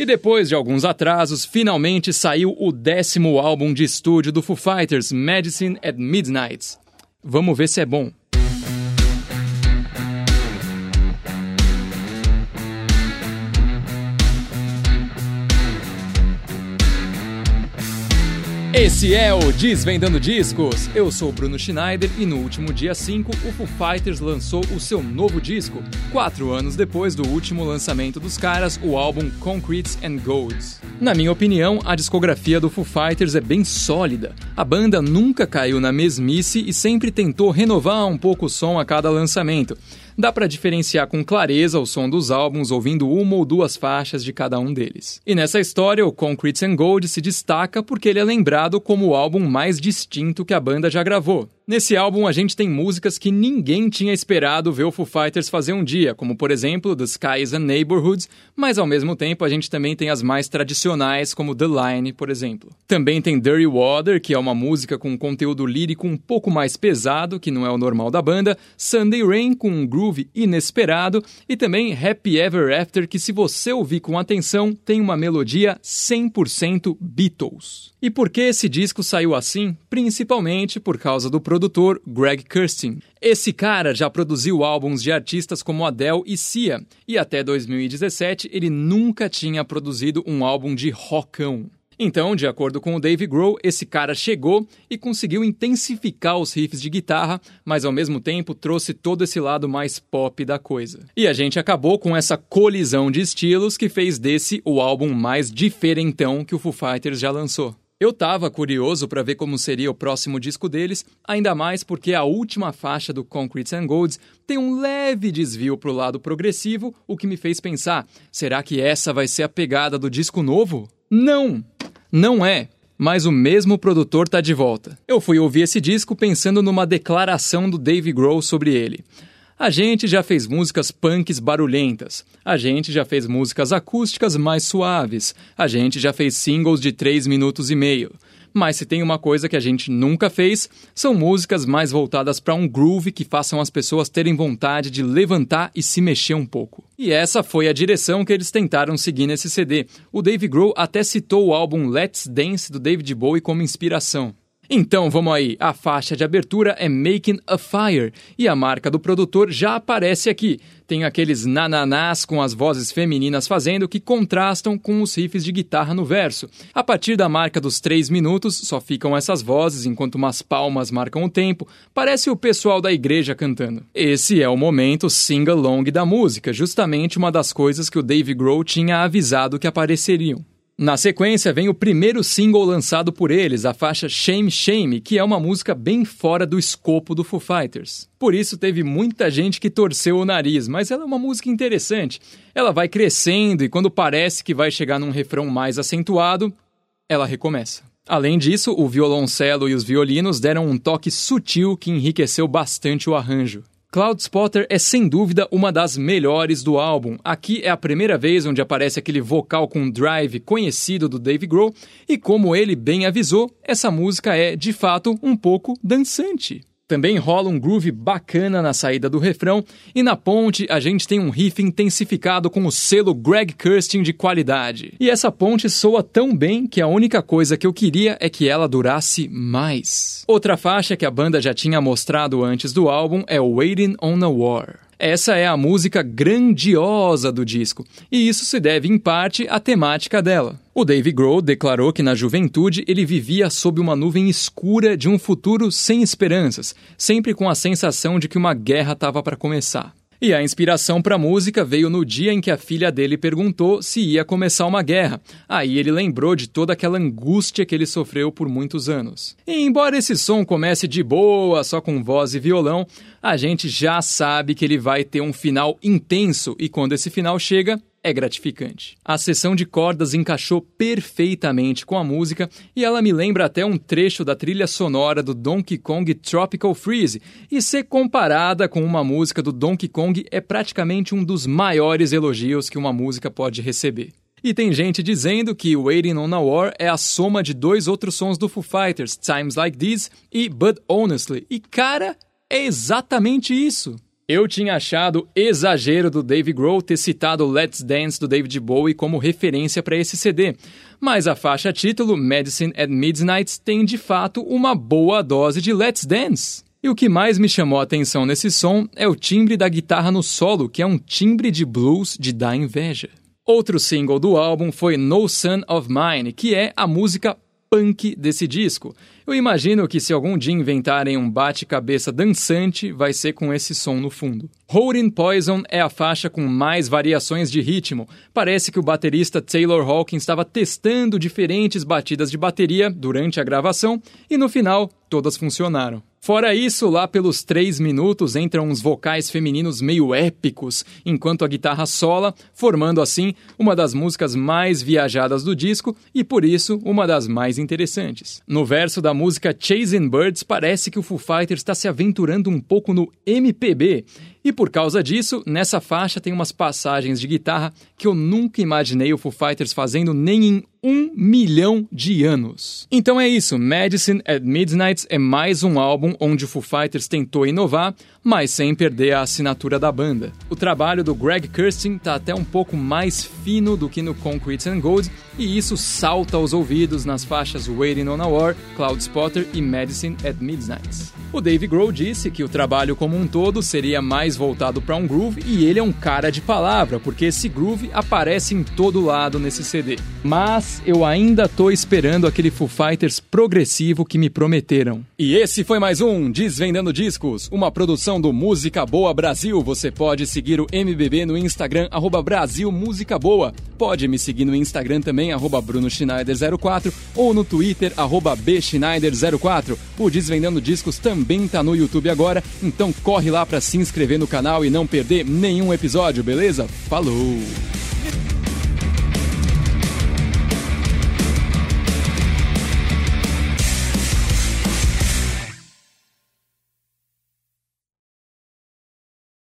E depois de alguns atrasos, finalmente saiu o décimo álbum de estúdio do Foo Fighters, Medicine at Midnight. Vamos ver se é bom. Esse é o Desvendando Discos. Eu sou Bruno Schneider e no último dia 5 o Foo Fighters lançou o seu novo disco, quatro anos depois do último lançamento dos caras, o álbum Concretes and Golds. Na minha opinião, a discografia do Foo Fighters é bem sólida. A banda nunca caiu na mesmice e sempre tentou renovar um pouco o som a cada lançamento dá para diferenciar com clareza o som dos álbuns ouvindo uma ou duas faixas de cada um deles. E nessa história, o Concrete and Gold se destaca porque ele é lembrado como o álbum mais distinto que a banda já gravou. Nesse álbum a gente tem músicas que ninguém tinha esperado ver o Foo Fighters fazer um dia, como por exemplo The Skies and Neighborhoods, mas ao mesmo tempo a gente também tem as mais tradicionais, como The Line, por exemplo. Também tem Dirty Water, que é uma música com conteúdo lírico um pouco mais pesado, que não é o normal da banda, Sunday Rain com um groove inesperado e também Happy Ever After, que se você ouvir com atenção, tem uma melodia 100% Beatles. E por que esse disco saiu assim? Principalmente por causa do produtor Greg Kurstin. Esse cara já produziu álbuns de artistas como Adele e Sia, e até 2017 ele nunca tinha produzido um álbum de rockão. Então, de acordo com o Dave Grohl, esse cara chegou e conseguiu intensificar os riffs de guitarra, mas ao mesmo tempo trouxe todo esse lado mais pop da coisa. E a gente acabou com essa colisão de estilos que fez desse o álbum mais diferentão que o Foo Fighters já lançou. Eu tava curioso para ver como seria o próximo disco deles, ainda mais porque a última faixa do Concrete and Golds tem um leve desvio pro lado progressivo, o que me fez pensar: será que essa vai ser a pegada do disco novo? Não! Não é! Mas o mesmo produtor tá de volta. Eu fui ouvir esse disco pensando numa declaração do Dave Grohl sobre ele. A gente já fez músicas punks barulhentas. A gente já fez músicas acústicas mais suaves. A gente já fez singles de 3 minutos e meio. Mas se tem uma coisa que a gente nunca fez, são músicas mais voltadas para um groove que façam as pessoas terem vontade de levantar e se mexer um pouco. E essa foi a direção que eles tentaram seguir nesse CD. O Dave Grohl até citou o álbum Let's Dance do David Bowie como inspiração. Então vamos aí, a faixa de abertura é Making a Fire e a marca do produtor já aparece aqui. Tem aqueles nananás com as vozes femininas fazendo que contrastam com os riffs de guitarra no verso. A partir da marca dos 3 minutos, só ficam essas vozes enquanto umas palmas marcam o tempo. Parece o pessoal da igreja cantando. Esse é o momento sing-along da música, justamente uma das coisas que o Dave Grohl tinha avisado que apareceriam. Na sequência vem o primeiro single lançado por eles, a faixa Shame Shame, que é uma música bem fora do escopo do Foo Fighters. Por isso teve muita gente que torceu o nariz, mas ela é uma música interessante. Ela vai crescendo e quando parece que vai chegar num refrão mais acentuado, ela recomeça. Além disso, o violoncelo e os violinos deram um toque sutil que enriqueceu bastante o arranjo. Cloud Spotter é sem dúvida uma das melhores do álbum. Aqui é a primeira vez onde aparece aquele vocal com drive conhecido do Dave Grohl, e como ele bem avisou, essa música é, de fato, um pouco dançante. Também rola um groove bacana na saída do refrão, e na ponte a gente tem um riff intensificado com o selo Greg Kurstin de qualidade. E essa ponte soa tão bem que a única coisa que eu queria é que ela durasse mais. Outra faixa que a banda já tinha mostrado antes do álbum é Waiting on a War. Essa é a música grandiosa do disco, e isso se deve em parte à temática dela. O Dave Grohl declarou que na juventude ele vivia sob uma nuvem escura de um futuro sem esperanças, sempre com a sensação de que uma guerra estava para começar. E a inspiração para a música veio no dia em que a filha dele perguntou se ia começar uma guerra. Aí ele lembrou de toda aquela angústia que ele sofreu por muitos anos. E embora esse som comece de boa, só com voz e violão, a gente já sabe que ele vai ter um final intenso e quando esse final chega, é gratificante. A sessão de cordas encaixou perfeitamente com a música e ela me lembra até um trecho da trilha sonora do Donkey Kong Tropical Freeze, e ser comparada com uma música do Donkey Kong é praticamente um dos maiores elogios que uma música pode receber. E tem gente dizendo que Waiting on a War é a soma de dois outros sons do Foo Fighters, Times Like These e But Honestly. E cara, é exatamente isso. Eu tinha achado exagero do Dave Grohl ter citado Let's Dance do David Bowie como referência para esse CD, mas a faixa título Medicine at Midnight tem de fato uma boa dose de Let's Dance. E o que mais me chamou a atenção nesse som é o timbre da guitarra no solo, que é um timbre de blues de dar inveja. Outro single do álbum foi No Son of Mine, que é a música punk desse disco. Eu imagino que se algum dia inventarem um bate-cabeça dançante, vai ser com esse som no fundo. Holding Poison é a faixa com mais variações de ritmo. Parece que o baterista Taylor Hawkins estava testando diferentes batidas de bateria durante a gravação e no final todas funcionaram. Fora isso, lá pelos três minutos entram uns vocais femininos meio épicos, enquanto a guitarra sola, formando assim uma das músicas mais viajadas do disco e por isso uma das mais interessantes. No verso da música Chasing Birds, parece que o Foo Fighters está se aventurando um pouco no MPB e por causa disso, nessa faixa tem umas passagens de guitarra que eu nunca imaginei o Foo Fighters fazendo nem em um milhão de anos. Então é isso, Medicine at Midnight é mais um álbum onde o Foo Fighters tentou inovar, mas sem perder a assinatura da banda. O trabalho do Greg Kurstin tá até um pouco mais fino do que no Concrete and Gold, e isso salta aos ouvidos nas faixas Waiting on a War, Cloud Spotter e Medicine at Midnight. O Dave Grohl disse que o trabalho como um todo seria mais voltado para um groove e ele é um cara de palavra, porque esse groove aparece em todo lado nesse CD. Mas eu ainda tô esperando aquele Foo Fighters progressivo que me prometeram. E esse foi mais um Desvendando Discos, uma produção do Música Boa Brasil. Você pode seguir o MBB no Instagram, arroba Brasil Música Boa. Pode me seguir no Instagram também, arroba Bruno Schneider04 ou no Twitter, arroba Bschneider04. O Desvendando Discos também tá no YouTube agora, então corre lá para se inscrever no canal e não perder nenhum episódio, beleza? Falou!